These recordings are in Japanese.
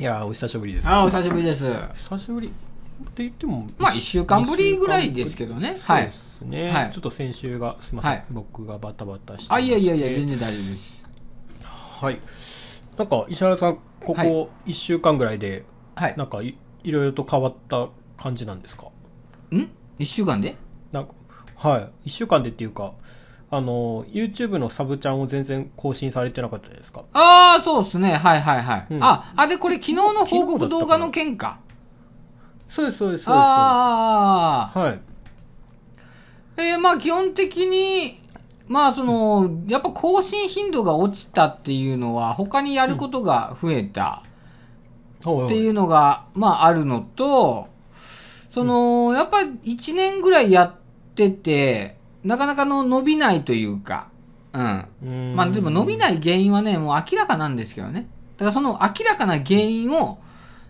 いやーお久しぶりです。あ、お久しぶりです。久しぶりって言ってもまあ一週間ぶりぐらいですけどね。はい。そうですね、はい。ちょっと先週がすみません、はい。僕がバタバタしてあ、いやいやいや、全然大丈夫です。はい。なんか石原さんこはい。こ1週間ぐらいで、はい。なんかいいろいろと変わった感じなんですか？ん？一週間で？なんかはい。1週間でっていうかあの YouTube のサブちゃんを全然更新されてなかったですか？ああ、そうですね。はいはいはい。うん。あ、あ、で、これ昨日の報告動画の件か。そうですそうですそうです。ああ、はい。えーまあ基本的に、まあその、やっぱ更新頻度が落ちたっていうのは、他にやることが増えた。っていうのが、まああるのと、その、やっぱ1年ぐらいやってて、なかなかの伸びないというか、うん。うんまあでも伸びない原因はね、もう明らかなんですけどね。だからその明らかな原因を、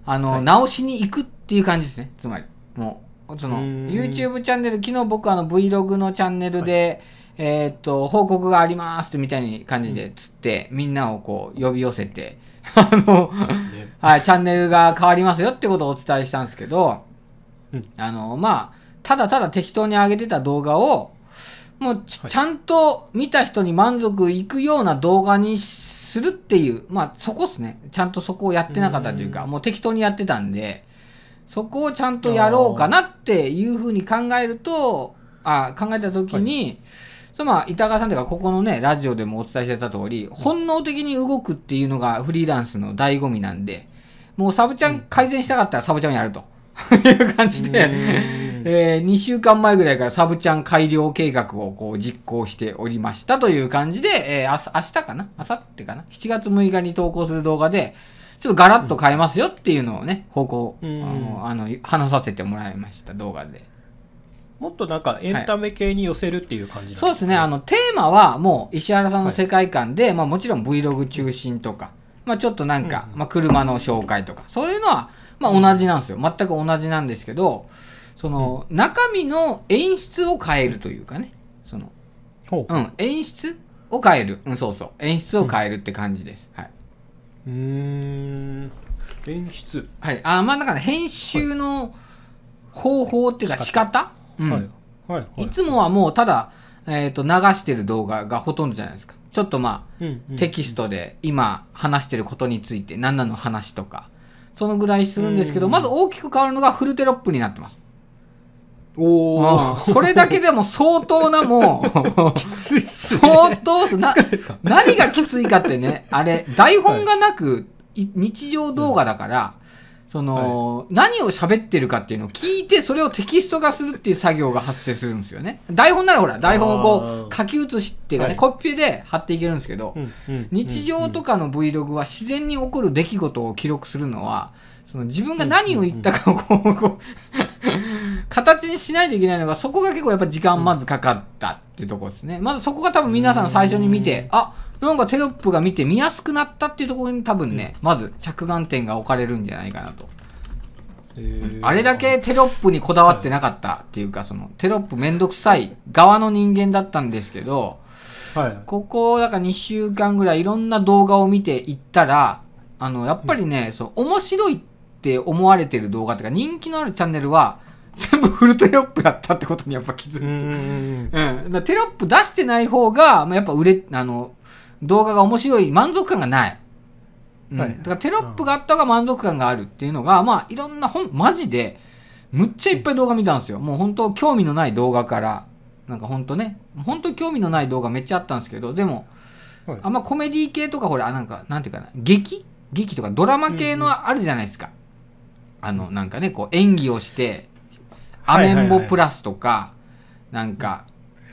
あの、はい直しに行くっていう感じですね。つまり。もう、その、YouTube チャンネル、昨日僕あの Vlog のチャンネルで、えーっと、報告がありますってみたいに感じでつって、みんなをこう呼び寄せて、あの、ねはい、チャンネルが変わりますよってことをお伝えしたんですけど、うんあの、まあ、ただただ適当に上げてた動画を、もうち,、はいちゃんと見た人に満足いくような動画にするっていう、まあそこっすね。ちゃんとそこをやってなかったというか、うん。もう適当にやってたんで、そこをちゃんとやろうかなっていうふうに考えると、あ考えたときに、そのまあ、板川さんというか、ここのね、ラジオでもお伝えしてた通り、本能的に動くっていうのがフリーランスの醍醐味なんで、もうサブちゃん改善したかったらサブちゃんやると。いう感じで、うんえー、2週間前ぐらいからサブちゃん改良計画をこう実行しておりましたという感じで、えー、明日かな？明後日かな ?7 月6日に投稿する動画で、ちょっとガラッと変えますよっていうのをね、報告、うん。あの、あの話させてもらいました、動画で。もっとなんかエンタメ系に寄せるっていう感じなんそうですね、あの、テーマはもう石原さんの世界観で、まあもちろん Vlog 中心とか、まあちょっとなんか、うん。まあ車の紹介とか、そういうのは、まあ同じなんですよ。全く同じなんですけど、その、中身の演出を変えるというかね、その、ほううん、演出を変える。うん、そうそう。演出を変えるって感じです。はい。うーん演出、はい。あ、まあだから編集の方法っていうか仕方？うん。はいはいはいいつもはもうただ、えっ、と、流してる動画がほとんどじゃないですか。ちょっとまあ、うんうんテキストで今話してることについて何なの話とか、そのぐらいするんですけど、うんまず大きく変わるのがフルテロップになってます。おそれだけでも相当なもう、きついっすね。相当すな何がきついかってね、あれ、台本がなく、い日常動画だから、その、何を喋ってるかっていうのを聞いて、それをテキスト化するっていう作業が発生するんですよね。台本ならほら、台本をこう、書き写しっていうかね、はい。コピペで貼っていけるんですけど、うんうん。日常とかの Vlog は自然に起こる出来事を記録するのは、その自分が何を言ったかをこう、こう形にしないといけないのが、そこが結構やっぱ時間まずかかったっていうところですね。まずそこが多分皆さん最初に見て、あ、なんかテロップが見て見やすくなったっていうところに多分ね、まず着眼点が置かれるんじゃないかなと。あれだけテロップにこだわってなかったっていうか、そのテロップめんどくさい側の人間だったんですけど、はい。ここ、だから2週間ぐらいいろんな動画を見ていったら、あの、やっぱりね、そう、面白いって思われてる動画とか、人気のあるチャンネルは、全部フルテロップやったってことにやっぱ気づいて。うんうんテロップ出してない方が、まあ、やっぱ売れ、あの、動画が面白い、満足感がない。うん。はいだからテロップがあった方が満足感があるっていうのが、まあ、いろんな本、マジで、むっちゃいっぱい動画見たんですよ。もう本当興味のない動画から、なんか本当ね、本当興味のない動画めっちゃあったんですけど、でも、はいあんまコメディ系とかほら、なんか、なんていうかな、劇？劇とかドラマ系のあるじゃないですか。あの、なんかね、こう演技をして、アメンボプラスとか、なんか、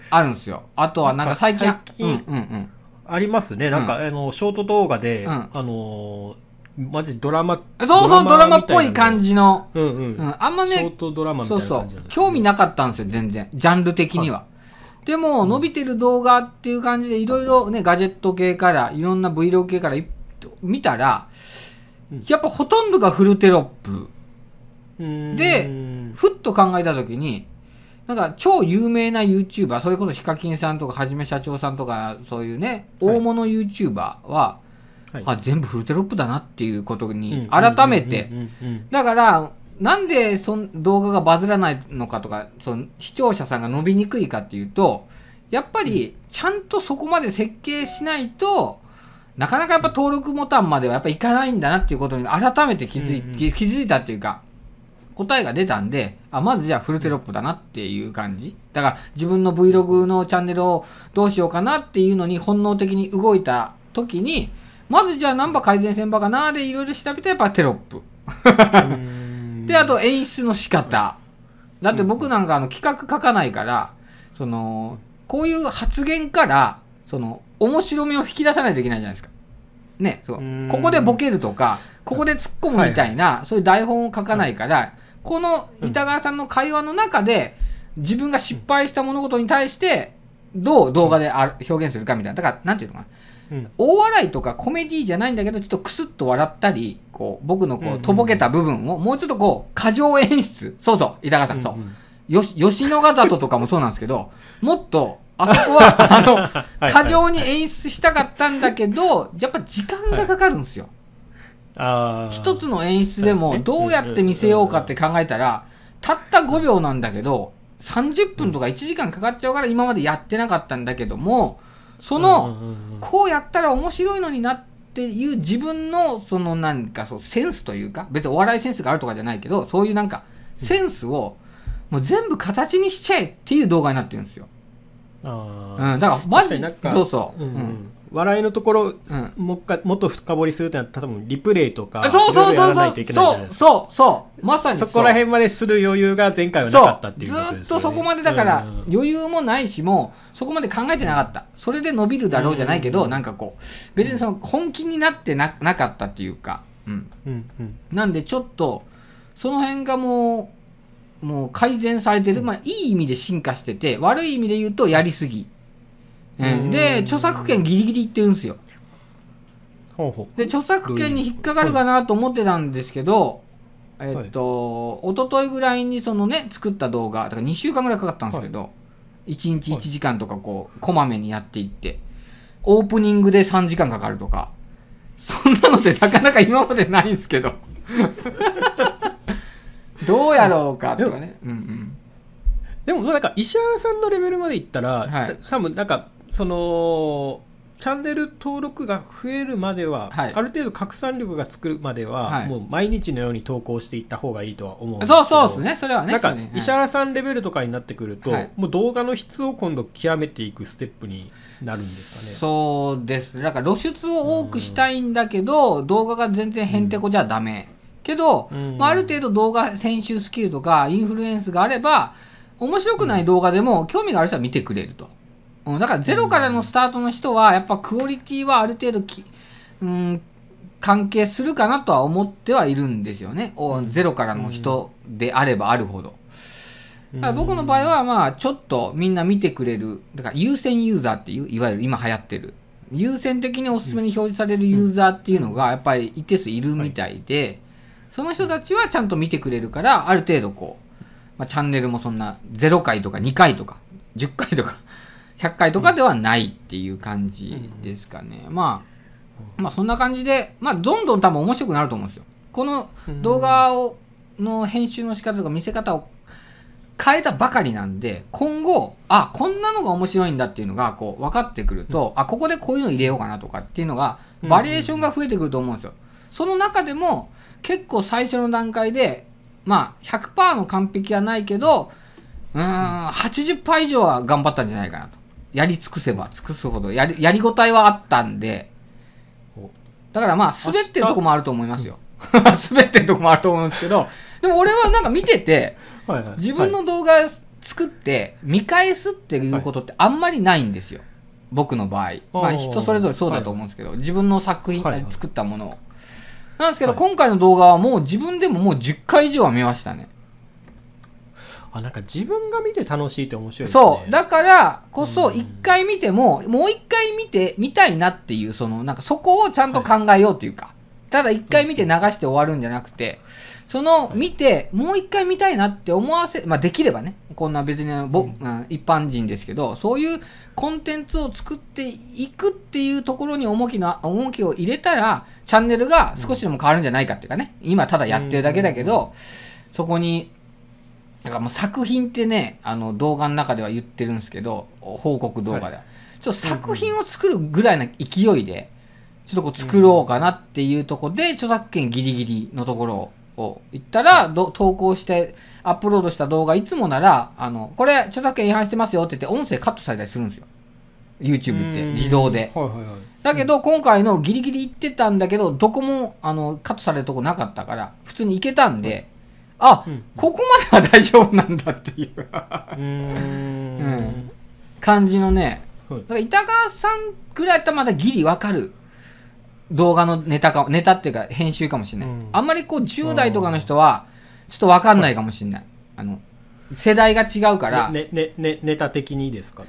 あるんですよ。あとはなんか最近、うんうんうん。ありますね。なんか、あのショート動画で、うん。あのマジドラマそうそう、ドラマっぽい感じじの。うんうん、うん、あんまショーね、トドラマみたそそういうな感じなんです、ね、興味なかったんですよ、全然。ジャンル的には。でも、伸びてる動画っていう感じで、いろいろね、ガジェット系から、いろんな Vlog 系からい見たら、うん。やっぱほとんどがフルテロップ。でふっと考えたときに、なんか超有名な YouTuber、それこそヒカキンさんとかはじめ社長さんとか、そういうね、はい。大物 YouTuber は、はい、あ全部フルテロップだなっていうことに改めて。だからなんでその動画がバズらないのかとかその視聴者さんが伸びにくいかっていうとやっぱりちゃんとそこまで設計しないとなかなかやっぱ登録ボタンまではやっぱいかないんだなっていうことに改めて気づい,、気づいたっていうか答えが出たんであまずじゃあフルテロップだなっていう感じ。だから自分の Vlog のチャンネルをどうしようかなっていうのに本能的に動いた時にまずじゃあ何番改善せんばかなでいろいろ調べてやっぱテロップ。であと演出の仕方。だって僕なんかあの企画書かないからそのこういう発言からその面白みを引き出さないといけないじゃないですか。ね、そう。ここでボケるとかここで突っ込むみたいな、はい、そういう台本を書かないから、この板川さんの会話の中で自分が失敗した物事に対してどう動画で表現するかみたいな。だからなんていうのかな。うん、大笑いとかコメディじゃないんだけどちょっとクスッと笑ったりこう僕のこうとぼけた部分をもうちょっとこう過剰演出。そうそう板川さん、そう。よ吉野ヶ里とかもそうなんですけどもっとあそこは あの過剰に演出したかったんだけどやっぱ時間がかかるんですよ、はい、一つの演出でもどうやって見せようかって考えたらたった5秒なんだけど30分とか1時間かかっちゃうから今までやってなかったんだけどもその、こうやったら面白いのになっていう自分の、そのなんかそう、センスというか、別にお笑いセンスがあるとかじゃないけど、そういうなんか、センスを、もう全部形にしちゃえっていう動画になってるんですよ。うん、だからマジ、そうそう。うん、うん笑いのところ、うん、もっかもっと深掘りするってなったら多分リプレイとかそうそうそうそう。そうそうそう。まさにそこら辺までする余裕が前回はなかったっていうことですよ、ね、ずっとそこまでだから、余裕もないしもそこまで考えてなかった、それで伸びるだろうじゃないけど、うん、なんかこう別にその本気になってななかったっていうか、うん。うんうん、なんでちょっとその辺がもうもう改善されてる、まあいい意味で進化してて悪い意味で言うとやりすぎ。うん、で著作権ギリギリいってるんですよ。ほうほう。で著作権に引っかかるかなと思ってたんですけど、えっと、一昨日ぐらいにそのね作った動画だから2週間ぐらいかかったんですけど、はい、1日1時間とかこうこまめにやっていってオープニングで3時間かかるとかそんなのってなかなか今までないんですけど。どうやろうかとかね、うんうん、でもなんか石原さんのレベルまでいったら、はい、多分なんかそのチャンネル登録が増えるまでは、はい、ある程度拡散力が作るまでは、はい、もう毎日のように投稿していった方がいいとは思うんですそうそうですね。それはねなんか、石原さんレベルとかになってくると、はい、もう動画の質を今度極めていくステップになるんですかね。そうですだから露出を多くしたいんだけど、動画が全然へんてこじゃダメ、うん、けど、まあ、ある程度動画編集スキルとかインフルエンスがあれば面白くない動画でも興味がある人は見てくれると。うん、だからゼロからのスタートの人は、やっぱクオリティはある程度き、うん、関係するかなとは思ってはいるんですよね。うん、ゼロからの人であればあるほど。だから僕の場合は、まあ、ちょっとみんな見てくれる、だから優先ユーザーっていう、いわゆる今流行ってる、優先的におすすめに表示されるユーザーっていうのが、やっぱり一定数いるみたいで、その人たちはちゃんと見てくれるから、ある程度こう、まあ、チャンネルもそんな0回とか2回とか、10回とか100回とかではないっていう感じですかね。まあ、まあそんな感じで、まあどんどん多分面白くなると思うんですよ。この動画を、の編集の仕方とか見せ方を変えたばかりなんで、今後、あ、こんなのが面白いんだっていうのがこう分かってくると、あ、ここでこういうの入れようかなとかっていうのが、バリエーションが増えてくると思うんですよ。その中でも、結構最初の段階で、まあ100%の完璧はないけど、うん、80%以上は頑張ったんじゃないかなと。やり尽くせば尽くすほどやり、やりごたえはあったんで、だからまあ、滑ってるとこもあると思いますよ。滑ってるとこもあると思うんですけど、でも俺はなんか見てて、はいはい、自分の動画作って見返すっていうことってあんまりないんですよ。僕の場合。まあ人それぞれそうだと思うんですけど、はい、自分の作品、はいはい、作ったものを。なんですけど、今回の動画はもう自分でももう10回以上は見ましたね。あなんか自分が見て楽しいって面白いね。そう。だからこそ一回見ても、もう一回見て見たいなっていうそのなんかそこをちゃんと考えようというか、ただ一回見て流して終わるんじゃなくて、その見て、もう一回見たいなって思わせ、まあできればね、こんな別に僕、うん、一般人ですけど、そういうコンテンツを作っていくっていうところに重きの、重きを入れたら、チャンネルが少しでも変わるんじゃないかっていうかね、今ただやってるだけだけど、そこに、なんかもう作品ってね、あの動画の中では言ってるんですけど、報告動画では。はい、ちょっと作品を作るぐらいの勢いで、ちょっとこう作ろうかなっていうところで、著作権ギリギリのところを言ったら、投稿してアップロードした動画いつもなら、あの、これ著作権違反してますよって言って音声カットされたりするんですよ。YouTube って自動で。はいはいはい、だけど今回のギリギリ言ってたんだけど、どこもあのカットされるとこなかったから、普通にいけたんで、あ、うん、ここまでは大丈夫なんだっていう。うん、感じのね、だから板川さんぐらいだったらまだギリわかる。動画のネタか、ネタっていうか編集かもしれない。うん、あんまりこう10代とかの人は、ちょっとわかんないかもしれない。あの、世代が違うから。ね、ね、ね、ネタ的にですか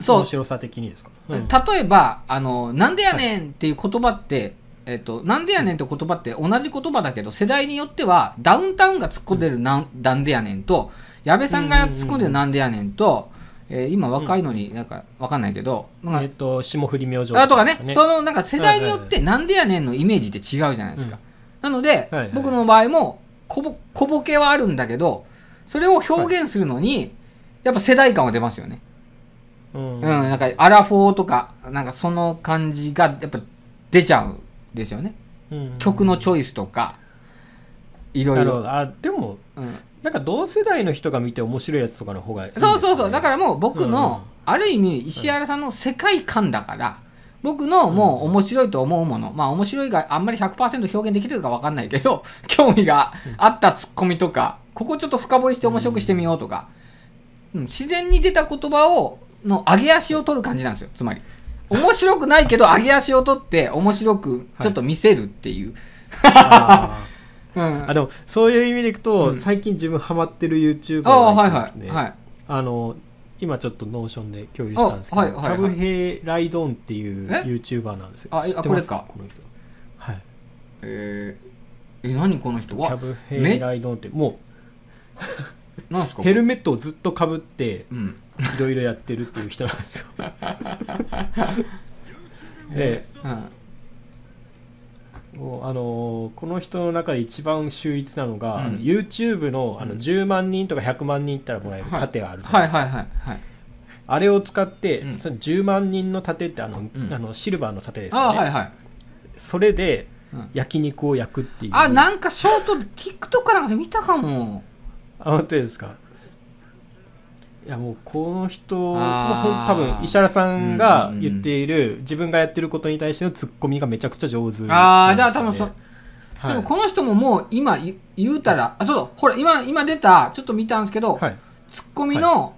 そう。面白さ的にですか、うん、例えば、あの、なんでやねんっていう言葉って、えっと、なんでやねんって言葉って同じ言葉だけど、世代によっては、ダウンタウンが突っ込んでるなん、なんでやねんと、矢部さんが突っ込んでるなんでやねんと、えー、今若いのになんかわかんないけど、うん、えっ、と、霜降り明星とかね、そのなんか世代によってなんでやねんのイメージって違うじゃないですか。なので、はいはい、僕の場合も小ぼ、小ボケはあるんだけど、それを表現するのに、やっぱ世代感は出ますよね。うん、うん、なんかアラフォーとか、なんかその感じがやっぱ出ちゃう。んですよね。うん、曲のチョイスとか、いろいろ。あ、でも、うん、なんか同世代の人が見て面白いやつとかの方がいい、ね、そうそうそう。だからもう僕の、ある意味石原さんの世界観だから、僕のもう面白いと思うもの、まあ面白いがあんまり100%表現できてるか分かんないけど、興味があったツッコミとか、ここちょっと深掘りして面白くしてみようとか、うん、自然に出た言葉を、の上げ足を取る感じなんですよ、つまり。面白くないけど上げ足を取って面白くちょっと見せるっていう。はい うん、あでもそういう意味でいくと、うん、最近自分ハマってる YouTuber がですね、はいはい。はい、あの今ちょっと Notion で共有したんですけど、はいはいはい、キャブヘイライドンっていう YouTuber なんですよ。あ知ってます？か。この人。はい。えー、え何この人？はキャブヘイライドンってもうヘルメットをずっとかぶっていろいろやってるっていう人なんですよ。で、うん。あのこの人の中で一番秀逸なのが、うん、YouTube のあの10万人とか100万人いったらもらえる盾があるじゃないですか、はいはいはいはい、あれを使って、うん、その10万人の盾ってあの、うん、あのシルバーの盾ですよね、はいはい、それで焼肉を焼くっていう、あなんかショート TikTok かなんかで見たかもあ本当ですか？いやもうこの人も多分石原さんが言っている自分がやってることに対してのツッコミがめちゃくちゃ上手、ね、ああじゃあ多分そ、はい、でもこの人ももう今言うたら、あそうだ。ほら今今出たちょっと見たんですけど、はい、ツッコミの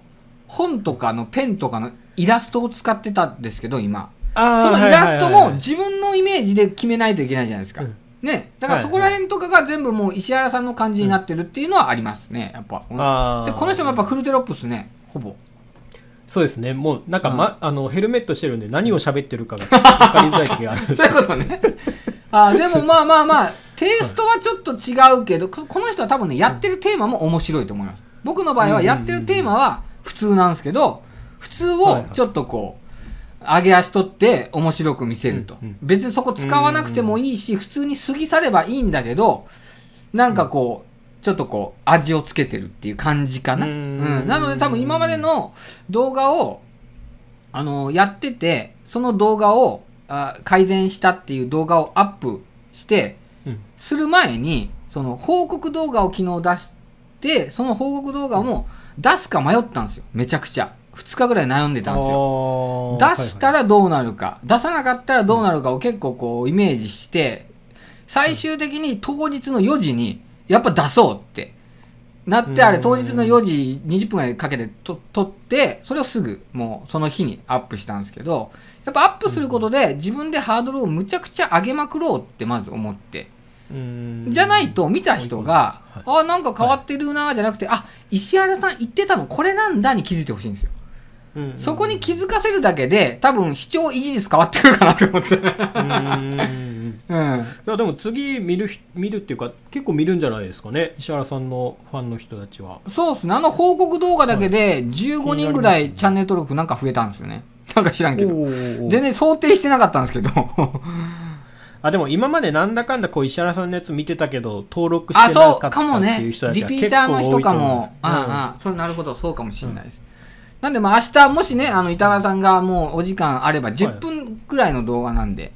本とかのペンとかのイラストを使ってたんですけど今。そのイラストも自分のイメージで決めないといけないじゃないですか、うんね、だからそこら辺とかが全部もう石原さんの感じになってるっていうのはありますね、やっぱ。で、この人もやっぱフルテロップスね。ほぼ。そうですね。もう、なんか、ま、あの、ヘルメットしてるんで何を喋ってるかが 分かりづらい時がある。そういうことね。あでもまあまあまあ、テイストはちょっと違うけど、この人は多分ね、やってるテーマも面白いと思います。僕の場合はやってるテーマは普通なんですけど、普通をちょっとこう、上げ足取って面白く見せると。別にそこ使わなくてもいいし、普通に過ぎ去ればいいんだけど、なんかこう、ちょっとこう、味をつけてるっていう感じかな。うん,、なので多分今までの動画を、あの、やってて、その動画をあ改善したっていう動画をアップして、する前に、その報告動画を昨日出して、その報告動画も出すか迷ったんですよ。めちゃくちゃ。2日ぐらい悩んでたんですよ。出したらどうなるか、出さなかったらどうなるかを結構こうイメージして、最終的に当日の4時に、やっぱ出そうって。なってあれ当日の4時20分ぐらいかけてと撮ってそれをすぐもうその日にアップしたんですけどやっぱアップすることで自分でハードルをむちゃくちゃ上げまくろうってまず思って。じゃないと見た人が、はい、あなんか変わってるなじゃなくて、あ石原さん言ってたのこれなんだに気づいてほしいんですよ。そこに気づかせるだけで多分視聴維持率変わってくるかなと思って。うん。うん、いやでも次見る見るっていうか結構見るんじゃないですかね？石原さんのファンの人たちは。そうっす。ねあの報告動画だけで15人ぐらいチャンネル登録なんか増えたんですよね。なんか知らんけど。全然想定してなかったんですけど。あでも今までなんだかんだこう石原さんのやつ見てたけど登録してなかったっていう人たちは結構多いと思う、ね、リピーターの人かも。ああ、うん、そうなるほど。そうかもしれないです、うんなんでまあ明日もしね、あの板川さんがもうお時間あれば10分くらいの動画なんで、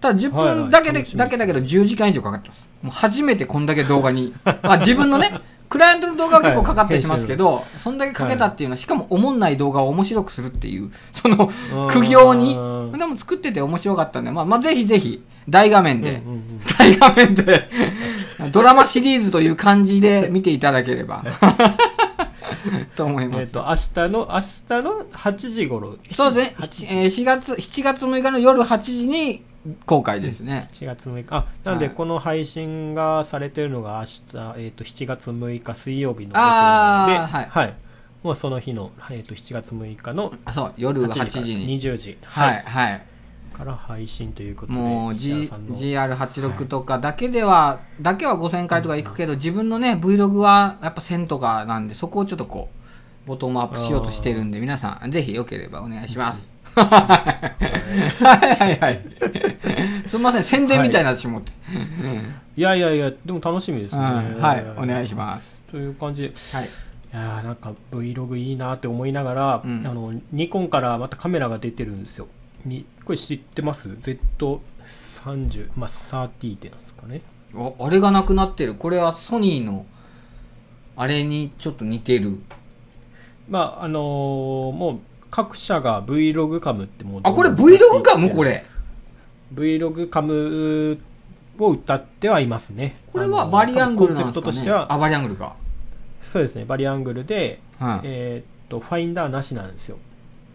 ただ10分だけで、だけだけど10時間以上かかってます。もう初めてこんだけ動画に、あ自分のね、クライアントの動画は結構かかったりしますけど、はい、そんだけかけたっていうのは、しかもおもんない動画を面白くするっていう、その苦行に。でも作ってて面白かったんで、まあ、まあ、ぜひぜひ、大画面で、大画面で ドラマシリーズという感じで見ていただければ。と思います。えっ、と、明日の、明日の8時頃。そうですね。えー、4月、7月6日の夜8時に公開ですね。7月6日。あ、なんで、この配信がされてるのが明日、えっ、ー、と、7月6日水曜日のあで、はい。はい。もうその日の、えっ、ー、と、7月6日の、あ、そう、夜8時に。20時。はい、はい。から配信ということでもう、G、GR86 とかだけでは、はい、だけは5000回とか行くけど、自分のね Vlog はやっぱ1000とかなんでそこをちょっとこうボトムアップしようとしてるんで皆さんぜひよければお願いします、はいはい。はい。すみません宣伝みたいな私もって、はい、いやいやいやでも楽しみですね、はい。お願いします。という感じ。で、はい。いやなんか Vlog いいなって思いながら、うん、あのニコンからまたカメラが出てるんですよ。にこれ知ってます ?Z30 まあ30ってなんですかね。ああれがなくなってる。これはソニーのあれにちょっと似てる。まああのー、もう各社が Vlog カムってもうあこれ Vlog カム？これ。Vlog カムを歌ってはいますね。これはバリアングルなんですか、ね、としては。あバリアングルかそうですねバリアングルで、はい、えー、っとファインダーなしなんですよ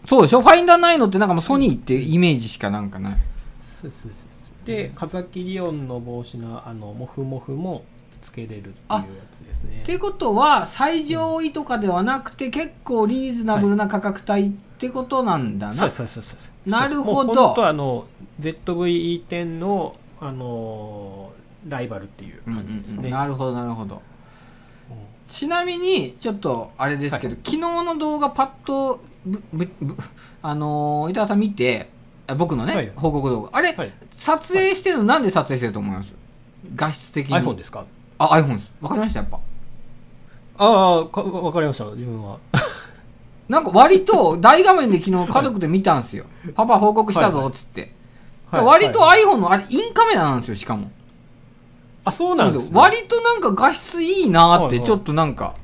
そうでしょ？ファインダーないのってなんかもうソニーってイメージしかなんかない。そうそうそうで、風切り音の帽子のあの、モフモフもつけれるっていうやつですね。ってことは、最上位とかではなくて、うん、結構リーズナブルな価格帯ってことなんだな。はい、そうそうそうそうなるほど。本当あの、ZVE10 の、あのライバルっていう感じですね。なるほど、なるほど。ちなみに、ちょっとあれですけど、はい、昨日の動画パッとぶぶぶ あのー、板田さん見て僕のね、はい、報告動画。あれ、はい、撮影してるの、なんで撮影してると思います？画質的に。iPhone ですか？あ iPhone ですわかりましたやっぱ。ああわかりました自分は。なんか割と大画面で昨日家族で見たんですよ、パパ報告したぞっつって、はい、割と iPhone のあれインカメラなんですよしかもあそうなんです、ね、割となんか画質いいなってちょっとなんか、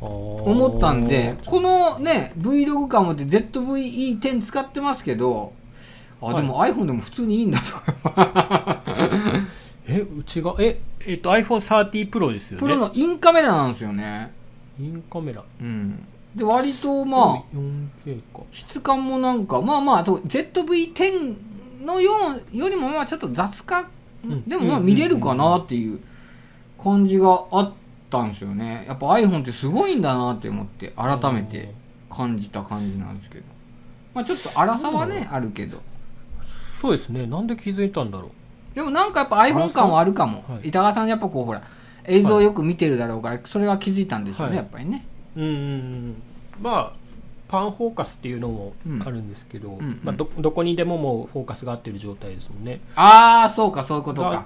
思ったんでこのね Vlog カムって ZVE10 使ってますけどあでも iPhone でも普通にいいんだとかえうちがええっと iPhone30 Pro ですよね。プロのインカメラなんですよね。インカメラ。うん。で割とまあ 4K か。質感もなんかまあまあ ZV-10 のようよりもまあちょっと雑化、うん、でもまあ見れるかなっていう感じがあったんですよね。やっぱ iPhone ってすごいんだなって思って改めて感じた感じなんですけど。まあちょっと荒さはねあるけど。そうですね。なんで気づいたんだろう。でもなんかやっぱ iPhone 感はあるかも、はい、板川さんやっぱこうほら映像よく見てるだろうから、それは気づいたんでしょうね、はい、やっぱりね。うんうん。まあパンフォーカスっていうのもあるんですけど、うんうん。うん、まあ、どどこにでももうフォーカスが合ってる状態ですもんね。ああそうかそういうことか。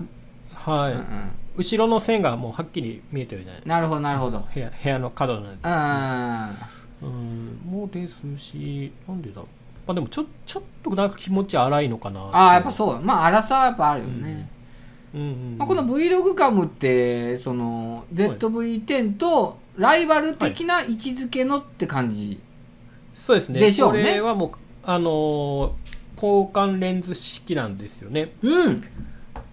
はい、うんうん、後ろの線がもうはっきり見えてるじゃないですか。なるほどなるほど。部屋部屋の角のやつです、ね、うんもうですしなんでだまあでもちょちょっとなんか気持ち荒いのかなああやっぱそう。まあ荒さはやっぱあるよね、うん。うんまあ、この Vlog カムってその ZV-10 とライバル的な位置づけのって感じ、はい、そうですね。でしょうね。これはもうあのー、交換レンズ式なんですよね。うん。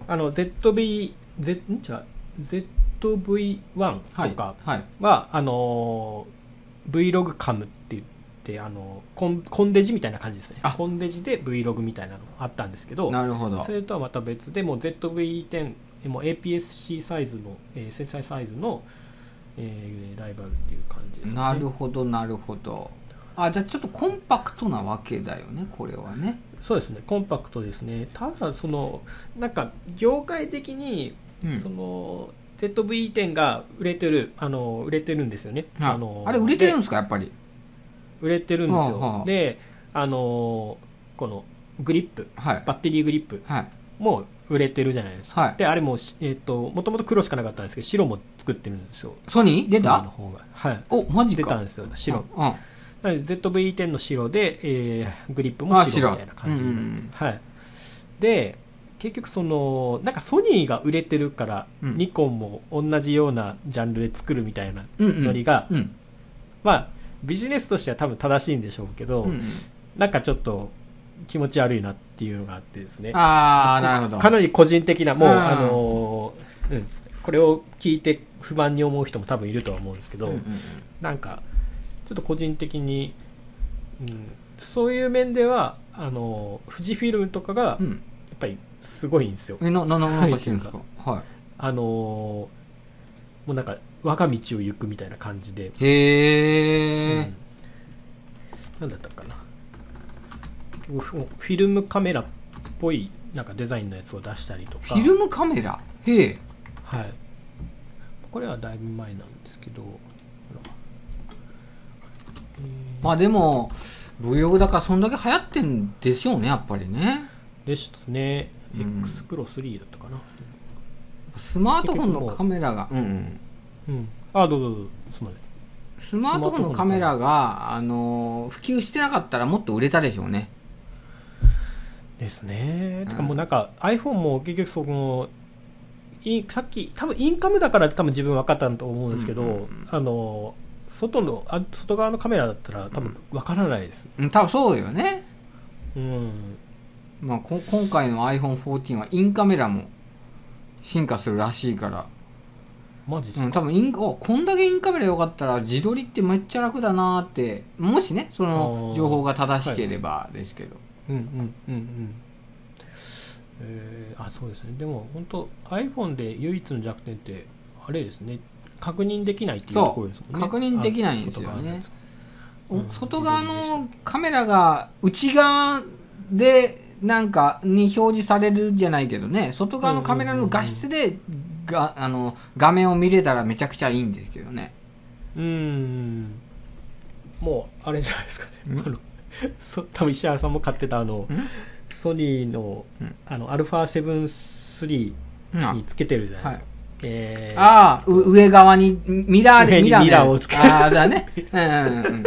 あの ZV Z ん？違う ZV-1 とかは、はいはい、あの Vlog カムって言ってあのコンコンデジみたいな感じですね。コンデジで Vlog みたいなのがあったんですけどなるほど。それとはまた別でも ZV-10 も APS-C サイズの、えー、繊細サイズの、えー、ライバルっていう感じですね。なるほどなるほどあじゃあちょっとコンパクトなわけだよねこれはね。そうですねコンパクトですね。ただそのなんか業界的に、うん、その ZV-10 が売れてるあの売れてるんですよね。あのあれ売れてるんですかやっぱり？売れてるんですよ、はあはあ、であのこのグリップ、はい、バッテリーグリップも売れてるじゃないですか、はい、であれも、えーと、もともと黒しかなかったんですけど白も作ってるんですよ。ソニー？出た？の方が。はい。おマジか。出たんですよ白、うん、ZV-10 の白で、えー、グリップも白みたいな感じ、うんうん、はい、で結局そのなんかソニーが売れてるから、うん、ニコンも同じようなジャンルで作るみたいなノリが、うん。うん、まあビジネスとしては多分正しいんでしょうけど、うんうん、なんかちょっと気持ち悪いなっていうのがあってですね。ああなるほど。かなり個人的なもう、あのー、うん、これを聞いて不満に思う人も多分いるとは思うんですけど、うんうんうん、なんかちょっと個人的に、うん、そういう面ではあの富士フィルムとかがやっぱりすごいんですよ。えなななんかしてるんですか、はい、あのもうなんか我が道を行くみたいな感じで。へえ、うん、なんだったかな。フィルムカメラっぽいなんかデザインのやつを出したりとか。フィルムカメラ？へえはい。これはだいぶ前なんですけどまあでも Vlog だからそんだけ流行ってんでしょうねやっぱりね。ですね、うん、X プロ3だったかな。スマートフォンのカメラが。うん、うん、あどうぞどうぞ。すみません。スマートフォンのカメラが、あの普及してなかったらもっと売れたでしょうね。ですね、うん、かもうなんか iPhone も結局そのさっき多分インカムだから多分自分分かったと思うんですけど、うんうんうん、あの外のあ外側のカメラだったら多分分からないです、うん、多分そうよね。うん。まあこ今回の iPhone14 はインカメラも進化するらしいから。マジでうん、多分インこんだけインカメラよかったら自撮りってめっちゃ楽だなって。もしねその情報が正しければですけど、はいうんうんうんうん。えー、あそうですね。でも本当 iPhone で唯一の弱点ってあれですね確認できないっていうところですもんね。確認できないんですよね。外側のカメラが内側でなんかに表示されるじゃないけどね。外側のカメラの画質でがあの画面を見れたらめちゃくちゃいいんですけどね。うん。もうあれじゃないですかね。そ多分石原さんも買ってたあのソニーの,、あの α7-3 につけてるじゃないですか、はいえー、ああ上側にミラーでミラーミラーをつけああだね。うん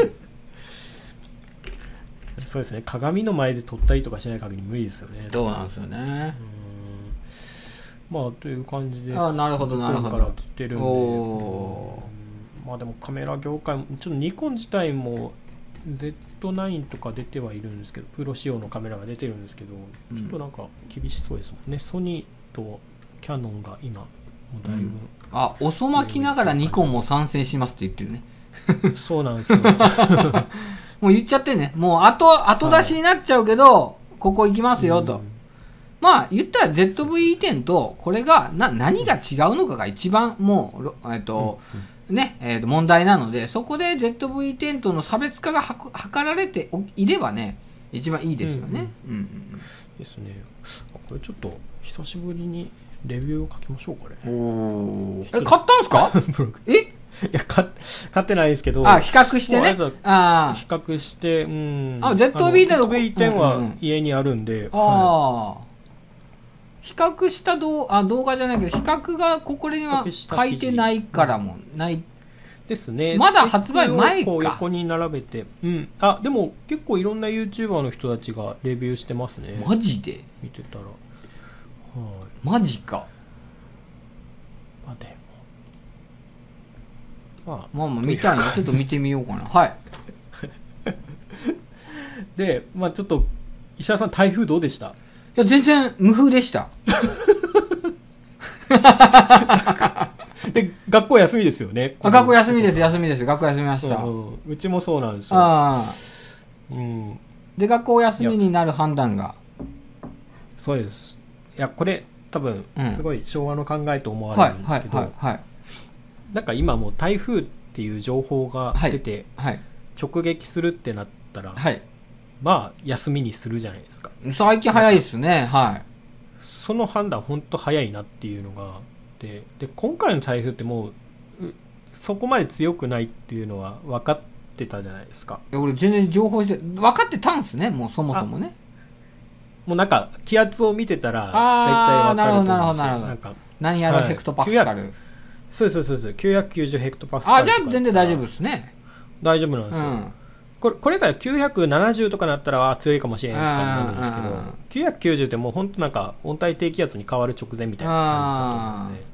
そうですね。鏡の前で撮ったりとかしない限り無理ですよね。そうなんですよね。まあという感じであなるほどなるほど。から撮ってるんで。まあでもカメラ業界もちょっとニコン自体も Z9 とか出てはいるんですけどプロ仕様のカメラが出てるんですけど、ちょっとなんか厳しそうですもんね。ソニーとキャノンが今もうだいぶ、うん、あ遅まきながらニコンも参戦しますって言ってるね。そうなんですよ。もう言っちゃってね。もう後後出しになっちゃうけど、はい、ここ行きますよと、うん、まあ言ったら ZV-10 とこれがな何が違うのかが一番もうえっと、うん。うんね、えー、と問題なので、そこで ZV-10 との差別化が図られていればね、一番いいですよね。うん、うんうん。ですね。これちょっと久しぶりにレビューを書きましょうかね。おえ、買ったんすか？え？いや買買ってないですけど。あ比較してね？あ比較してうん。あ ZV-10 は家にあるんで、うんうん、ああ、はい。比較した動あ動画じゃないけど比較がここには書いてないからもない。ですね。まだ発売前か。横に並べて。うん。あでも結構いろんな YouTuber の人たちがレビューしてますね。マジで？見てたら。はいマジかまあでもまあまあまあ見たいなちょっと見てみようかなはい でまあちょっと石原さん台風どうでした？や、全然無風でした。で、学校休みですよね。あ学校休みです、休みです。学校休みました。うん、うちもそうなんですよ。あうん。で、学校休みになる判断が。そうです。いや、これ、多分、すごい昭和の考えと思われるんですけど、なんか今もう台風っていう情報が出て、はい、直撃するってなったら、はい、まあ休みにするじゃないですか。最近早いですねはい。その判断本当早いなっていうのがでで今回の台風ってもうそこまで強くないっていうのは分かってたじゃないですか。俺全然情報して分かってたんすねもうそもそもねもうなんか気圧を見てたら大体分かると思うなるほどなるほどなんか何やらヘクトパスカル、はい、そうそうそうそう990ヘクトパスカルあじゃあ全然大丈夫ですね。大丈夫なんですよ、うん。これこれから970とかなったら強いかもしれないとかなるんですけど990ってもう本当なんか温帯低気圧に変わる直前みたいな感じだと思うんで。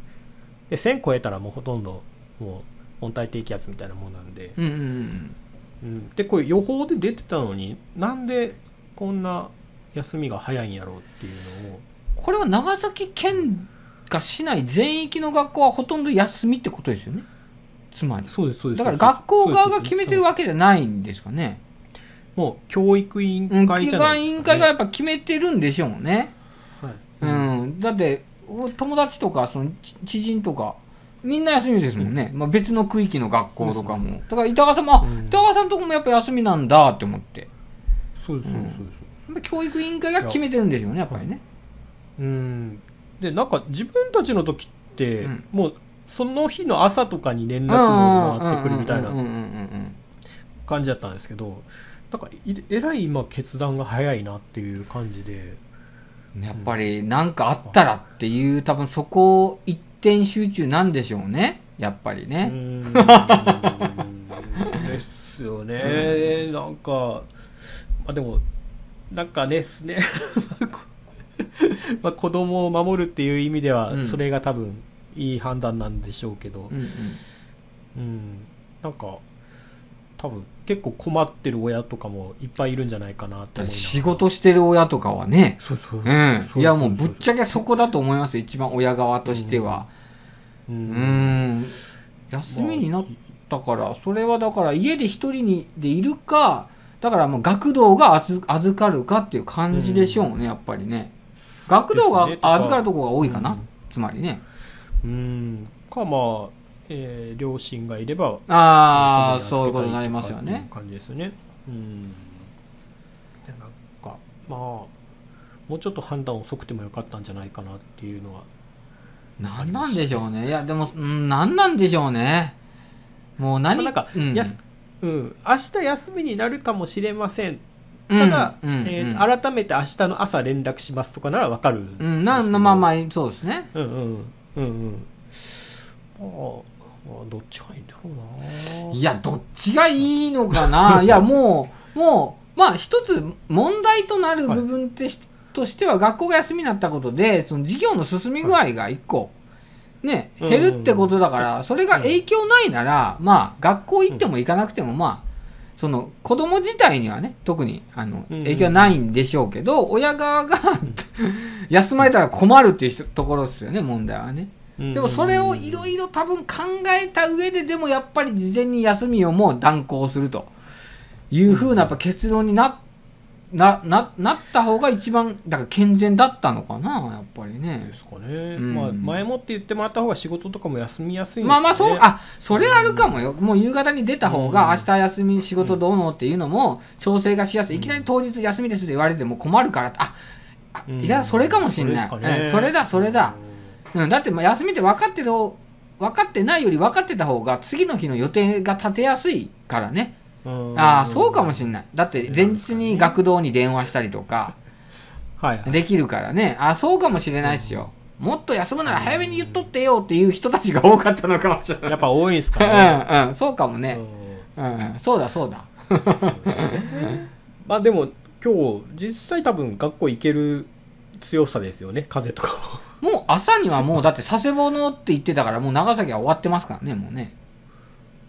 で1000超えたらもうほとんどもう温帯低気圧みたいなもんなんで、うんうん。うん、でこれ予報で出てたのになんでこんな休みが早いんやろうっていうのを。これは長崎県が市内全域の学校はほとんど休みってことですよね。つまり。そうですそうです。だから学校側が決めてるわけじゃないんですかね。もう教育委員会じゃないですか、ね、委員会がやっぱ決めてるんでしょうね、はい。うん、うん、だって友達とかその知人とかみんな休みですもんね、うん、まあ、別の区域の学校とかも、だから板川さんも、うん、板川さんのとこもやっぱ休みなんだって思って。そうですそうです、うん、教育委員会が決めてるんでしょうねやっぱりね。うん。でなんか自分たちの時って、もうその日の朝とかに連絡も回ってくるみたいな感じだったんですけどなんかえらい今決断が早いなっていう感じで。やっぱり何かあったらっていう多分そこ一点集中なんでしょうね。やっぱりね。ですよね、うん、なんかあでもなんかねすね。まあ子供を守るっていう意味ではそれが多分いい判断なんでしょうけど、うん、うん。うん、なんか多分結構困ってる親とかもいっぱいいるんじゃないかなって仕事してる親とかはね。そうそう、うん、いやもうぶっちゃけそこだと思います一番親側としては。うん、うん。休みになったから、それはだから家で一人にでいるかだからもう学童が預かるかっていう感じでしょうね、やっぱりね。学童が預かるとこが多いかな、つまりね。うん。かまあ、えー、両親がいればああそういうことになりますよね。感じですね。うん。なんかまあもうちょっと判断遅くてもよかったんじゃないかなっていうのは。何なんでしょうね。いやでも、うん、何なんでしょうね。もう何、なんか、うん、やすうん、明日休みになるかもしれません。ただ、うんうん。うん、えー、改めて明日の朝連絡しますとかなら分かる。うん、なんまあまあそうですね。うんうん。うん。うんまあどっちがいいんだろうな。いやどっちがいいのかな。いやもうもうまあ一つ問題となる部分ってし、はい、としては学校が休みになったことでその授業の進み具合が一個、ね、減るってことだから、それが影響ないなら、まあ学校行っても行かなくてもまあその子供自体にはね特にあの影響はないんでしょうけど、親側が休まれたら困るっていうところですよね問題はね。でもそれをいろいろ多分考えた上ででもやっぱり事前に休みをもう断行するというふうなやっぱ結論にななななった方が一番だから健全だったのかなやっぱりね。ですかね。うん、まあ前もって言ってもらった方が仕事とかも休みやすい、ね、まあまあそうあそれあるかもよ。もう夕方に出た方が明日休み仕事どうのっていうのも調整がしやすい。いきなり当日休みですって言われても困るからああいやそれかもしんない。そ,、ね、それだそれだ。うん、だってまあ休みって分かってる分かってないより分かってた方が次の日の予定が立てやすいからね。ああそうかもしんない。だって前日に学童に電話したりとかできるからね。あそうかもしれないですよ。もっと休むなら早めに言っとってよっていう人たちが多かったのかもしれない。やっぱ多いんすかね。うん、うん、そうかもね。うん、そうだそうだ。まあでも今日実際多分学校行ける強さですよね。風とかも。もう朝にはもうだって佐世保のって言ってたからもう長崎は終わってますからねもうね。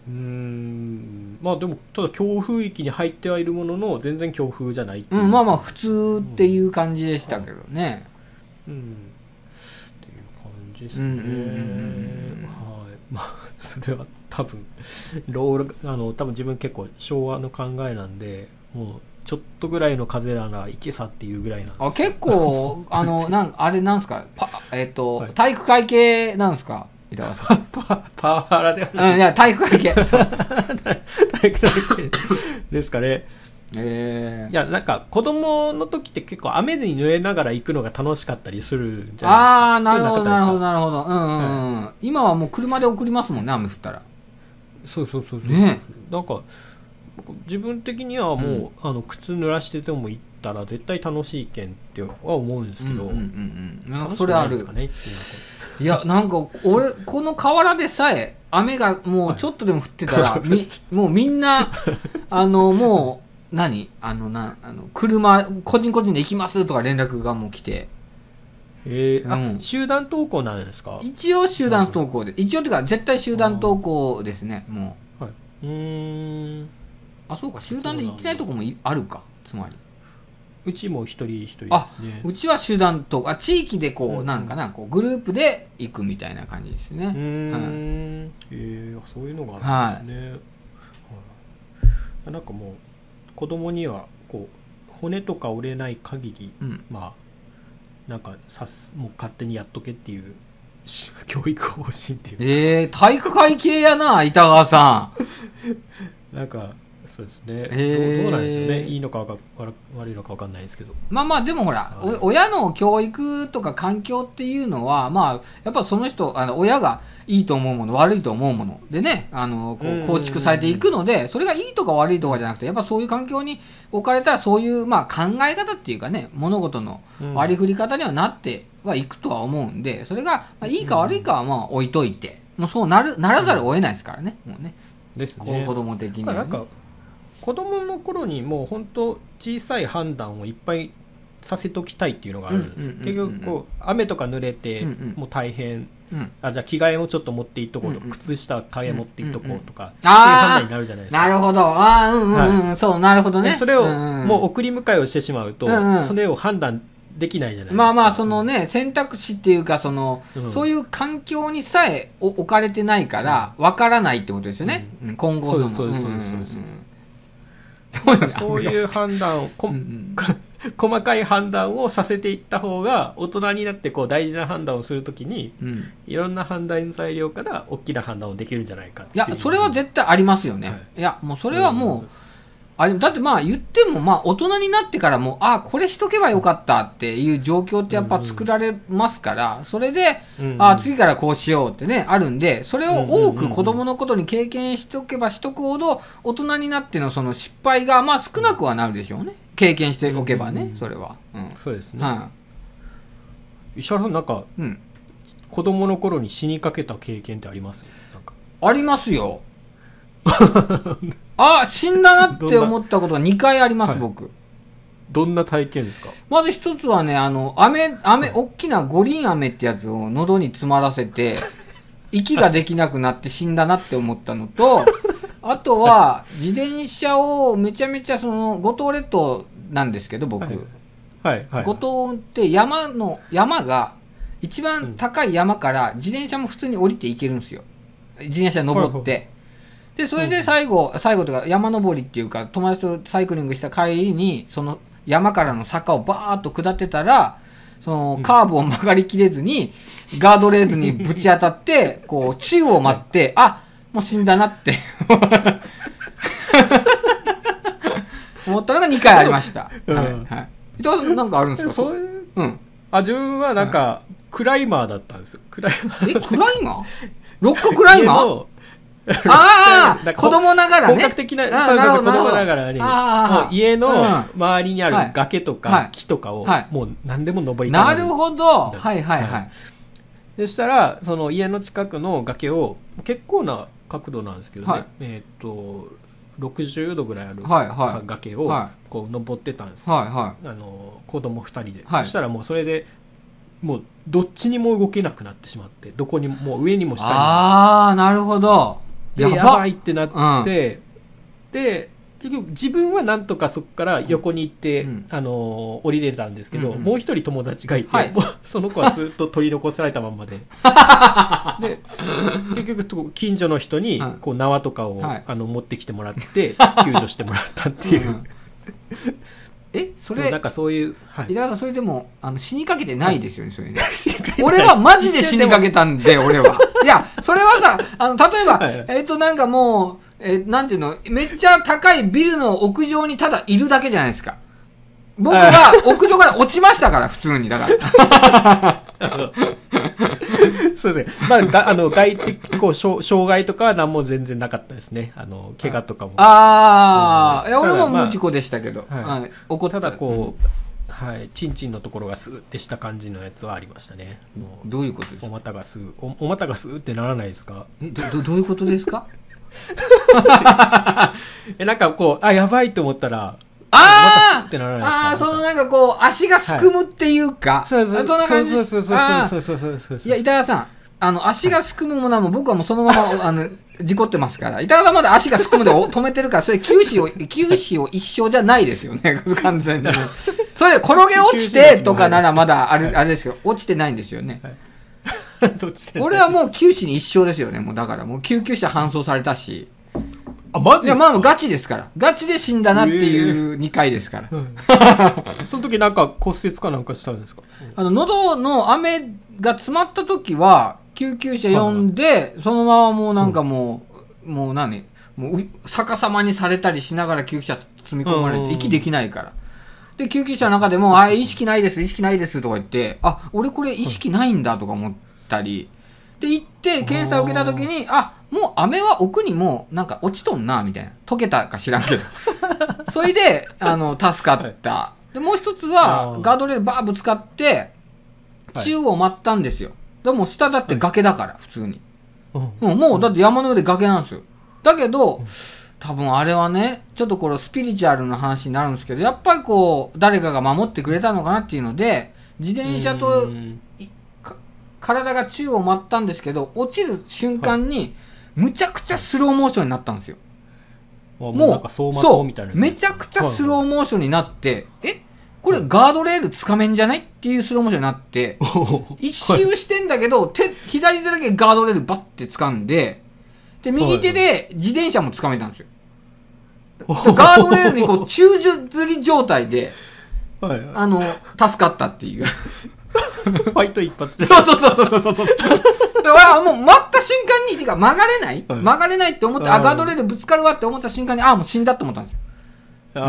うんまあでもただ強風域に入ってはいるものの全然強風じゃないう。ん、まあまあ普通っていう感じでしたけどね、うん、うん、っていう感じですね、はい。まあそれは多分ロールあの多分自分結構昭和の考えなんでもうちょっとぐらいの風ならいけさっていうぐらいなんあ結構あの なんあれなんすか？パえっ、ー、と、はい、体育会系なんですか？板川さん。パパワハラではない。うん、いや、体育会系。体育会系ですかね。えー、いやなんか子供の時って結構雨に濡れながら行くのが楽しかったりするじゃないですか。ああなるほどなるほどなるほど。うんうん、はい、今はもう車で送りますもんね雨降ったら。そうそうそうそう、ね、なんか自分的にはもう、うん、あの靴濡らしてても行ったら絶対楽しいけんっては思うんですけど、うんうんうんうん、それあるですかねいやなんか俺この河原でさえ雨がもうちょっとでも降ってたら、はい、みもうみんなあのもう何？あのなあの車個人個人で行きますとか連絡がもう来て。えー、うん、集団登校なんですか？一応集団登校で。一応っていうか絶対集団登校ですねもう、はい、うん。あそうか集団で行ってないとこもあるかつまりうちも一人一人ですね。うちは集団とあ地域でこう、うん、なんかなこうグループで行くみたいな感じですね。うん、はい、えー、そういうのがあるんですね、はい、なんかもう子供にはこう骨とか折れない限り、うん、まあなんかさすもう勝手にやっとけっていう 教育方針っていうええー、体育会系やな板川さん。なんかそうですね、えー、どうどうなんでしょうね。いいのか悪いのか分かんないですけど。まあまあでもほら、はい、親の教育とか環境っていうのはまあやっぱその人あの親がいいと思うもの悪いと思うものでねあのこう構築されていくのでそれがいいとか悪いとかじゃなくてやっぱそういう環境に置かれたらそういうまあ考え方っていうかね物事の割り振り方にはなってはいくとは思うんでそれが、まあ、いいか悪いかはまあ置いといてもうそうなるならざるを得ないですからね、もうね。ですね。子供的には、ね、子供の頃にもう本当小さい判断をいっぱいさせときたいっていうのがあるんです、結局こう雨とか濡れてもう大変、あじゃあ着替えもちょっと持っていっとこうとか、靴下替え持っていっとこうとか、そういう判断になるじゃないですか。なるほど。ああうんうんうん、はい、そうなるほどね。それをもう送り迎えをしてしまうと、それを判断できないじゃないですか。まあまあそのね選択肢っていうかその、そういう環境にさえ置かれてないからわからないってことですよね、今後その。そうですそうですそうですそういう判断をこ、うん、細かい判断をさせていった方が大人になってこう大事な判断をするときに、うん、いろんな判断材料から大きな判断をできるんじゃないかいやそれは絶対ありますよね、はい、いやもうそれはもう、うんあだってまあ言ってもまあ大人になってからもあこれしとけばよかったっていう状況ってやっぱ作られますから、それで、あ次からこうしようってねあるんでそれを多く子供のことに経験しておけばしとくほど大人になってのその失敗がまあ少なくはなるでしょうね。経験しておけばね、それは、うん、そうですね、はい、石原さんなんか、うん、子供の頃に死にかけた経験ってあります？ありますよ あ死んだなって思ったことが2回あります、僕。どんな体験ですか？まず一つはね、あの、飴、飴、大きな五輪飴ってやつを喉に詰まらせて、息ができなくなって死んだなって思ったのと、あとは、自転車をめちゃめちゃその、五島列島なんですけど、僕。はい。はいはい、五島って山の、山が、一番高い山から自転車も普通に降りていけるんですよ。自転車登って。で、それで最後、最後というか山登りっていうか、友達とサイクリングした帰りに、その山からの坂をバーッと下ってたら、そのカーブを曲がりきれずに、ガードレールにぶち当たって、こう、宙を待って、あもう死んだなって 思ったのが2回ありました。はい。はい。伊藤さんなんかあるんですか？そういう。うん。あ、自分はなんか、クライマーだったんですよ。クライマー。え、クライマー？ロッククライマー？ああ子供ながらね。本格的な、そうそう子供ながらに、もう家の周りにある崖とか木とかを、もう何でも登りたなるほど。はいはいはい。そしたら、その家の近くの崖を、結構な角度なんですけどね、えっと、60度ぐらいある崖をこう登ってたんです、はいはい、あの子供2人で、そしたらもうそれでもうどっちにも動けなくなってしまってどこにも上にも下にも。ああなるほどでやば。いってなって、うん、で結局自分はなんとかそこから横に行って、うん、あの降りれたんですけど、うんうん、もう一人友達がいて、はい、その子はずっと取り残されたままで。で結局近所の人にこう縄とかを、はい、あの持ってきてもらって救助してもらったっていう。えそれなんかそういう、はい、さんそれでもあの死にかけてないですよね、それね俺はマジで死にかけたんで俺は。いやそれはさあの例えば、はい、えっ、ー、となんかもうえ、なんていうの、めっちゃ高いビルの屋上にただいるだけじゃないですか。僕が屋上から落ちましたから、普通に。だから。そうですね。まあ、があの、外的、こう、障害とかは何も全然なかったですね。あの、怪我とかも。ああ、いや、俺も無事故でしたけど。はい。はい、怒った。ただ、こう、はい、チンチンのところがスーってした感じのやつはありましたね。どういうことですか？お股がスーお、お股がスーってならないですか？え、ど、どどういうことですか？え、なんかこう、あ、やばいと思ったら、あってならないですか？ああ、そのなんかこう、足がすくむっていうか。そうそうそう。そうそうそうそうそうそうそういや、板川さん、あの、足がすくむものはもう僕はもうそのまま、あの、事故ってますから。板川さんまだ足がすくむで止めてるから、それ九死を、九死を一生じゃないですよね、完全に。それ転げ落ちてとかならまだあれ、あれですよ。落ちてないんですよね。俺はもう九死に一生ですよね、もうだから。もう救急車搬送されたし。あ、マジいや、まあ、ガチですから。ガチで死んだなっていう2回ですから。えー、その時なんか骨折かなんかしたんですか？あの、喉の飴が詰まった時は、救急車呼んで、そのままもうなんかもう、うん、もう何？もう逆さまにされたりしながら救急車積み込まれて、息できないから。で、救急車の中でも、あ、意識ないです、意識ないですとか言って、あ、俺これ意識ないんだとか思ったり、で、行って、検査を受けた時に、あ、もう飴は奥にもなんか落ちとんな、みたいな。溶けたか知らんけど。それで、あの、助かった。はい、で、もう一つは、ガードレールバーぶつかって、宙を舞ったんですよ。でも下だって崖だから、普通に。うん、もうだって山の上で崖なんですよ。だけど、多分あれはね、ちょっとこれスピリチュアルな話になるんですけど、やっぱりこう、誰かが守ってくれたのかなっていうので、自転車と体が宙を舞ったんですけど、落ちる瞬間に、むちゃくちゃスローモーションになったんですよ。もう、なんか走馬灯みたいな。めちゃくちゃスローモーションになって、えこれガードレールつかめんじゃないっていうスローモーションになって、一周してんだけど、手、左手だけガードレールバッて掴んで、で、右手で自転車も掴めたんですよ。ガードレールにこう、宙吊り状態で、あの、助かったっていう。ファイト一発で。そうそうそうそうそうそう。俺はもう待った瞬間に、てか曲がれない、はい、曲がれないって思って、あ、ガードレールぶつかるわって思った瞬間に、あ、もう死んだって思ったんですよ。うん、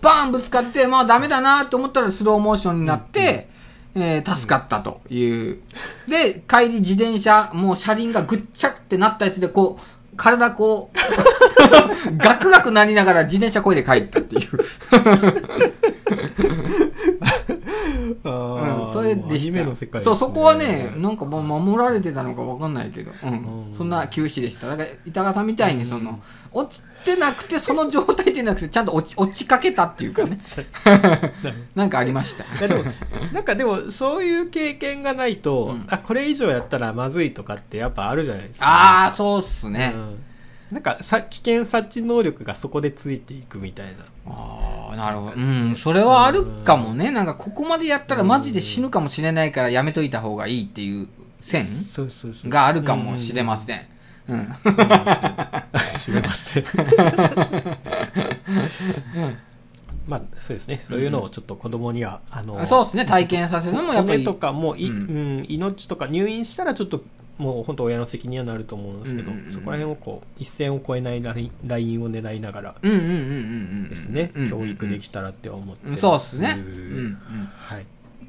バーンぶつかって、まあダメだなって思ったらスローモーションになって、うん、えー、助かったという。で、帰り自転車、もう車輪がぐっちゃってなったやつで、こう、体こう、ガクガクなりながら自転車こいで帰ったっていう。うん、それでした。ね、そう、そこはね、なんか守られてたのかわかんないけど、うん、そんな休止でした。だから、板川さんみたいに、その、落ちてなくて、その状態じゃなくて、ちゃんと落ち落ちかけたっていうかね。なんかありました。でも、なんかでも、そういう経験がないと、うん、あ、これ以上やったらまずいとかってやっぱあるじゃないですか、ね、ああ、そうっすね。うん。なんかさ危険察知能力がそこでついていくみたいな。ああなるほど。うんそれはあるかもね。なんかここまでやったらマジで死ぬかもしれないからやめといた方がいいっていう線があるかもしれませんうん。知れません。まあそうですね。そういうのをちょっと子供には、あのそうですね。体験させるのもやっぱり。骨とかもい、うん、命とか入院したらちょっともう本当親の責任はなると思うんですけど、そこら辺をこう一線を越えないラインラインを狙いながらですね。教育できたらって思ってそうですね、はい。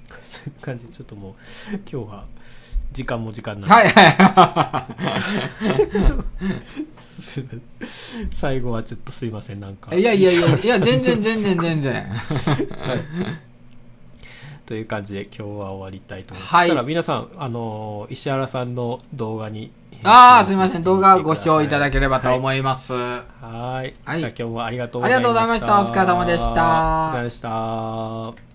そういう感じちょっともう今日は時間も時間なんで、はいはい、最後はちょっとすいませんなんかいやいやいやいや 全然全然全然、はいという感じで今日は終わりたいと思います。はい。そしたら皆さん、あのー、石原さんの動画に。ああ、すみません。動画をご視聴いただければと思います。はい。はい。今日もありがとうございました。ありがとうございました。お疲れ様でした。お疲れ様でした。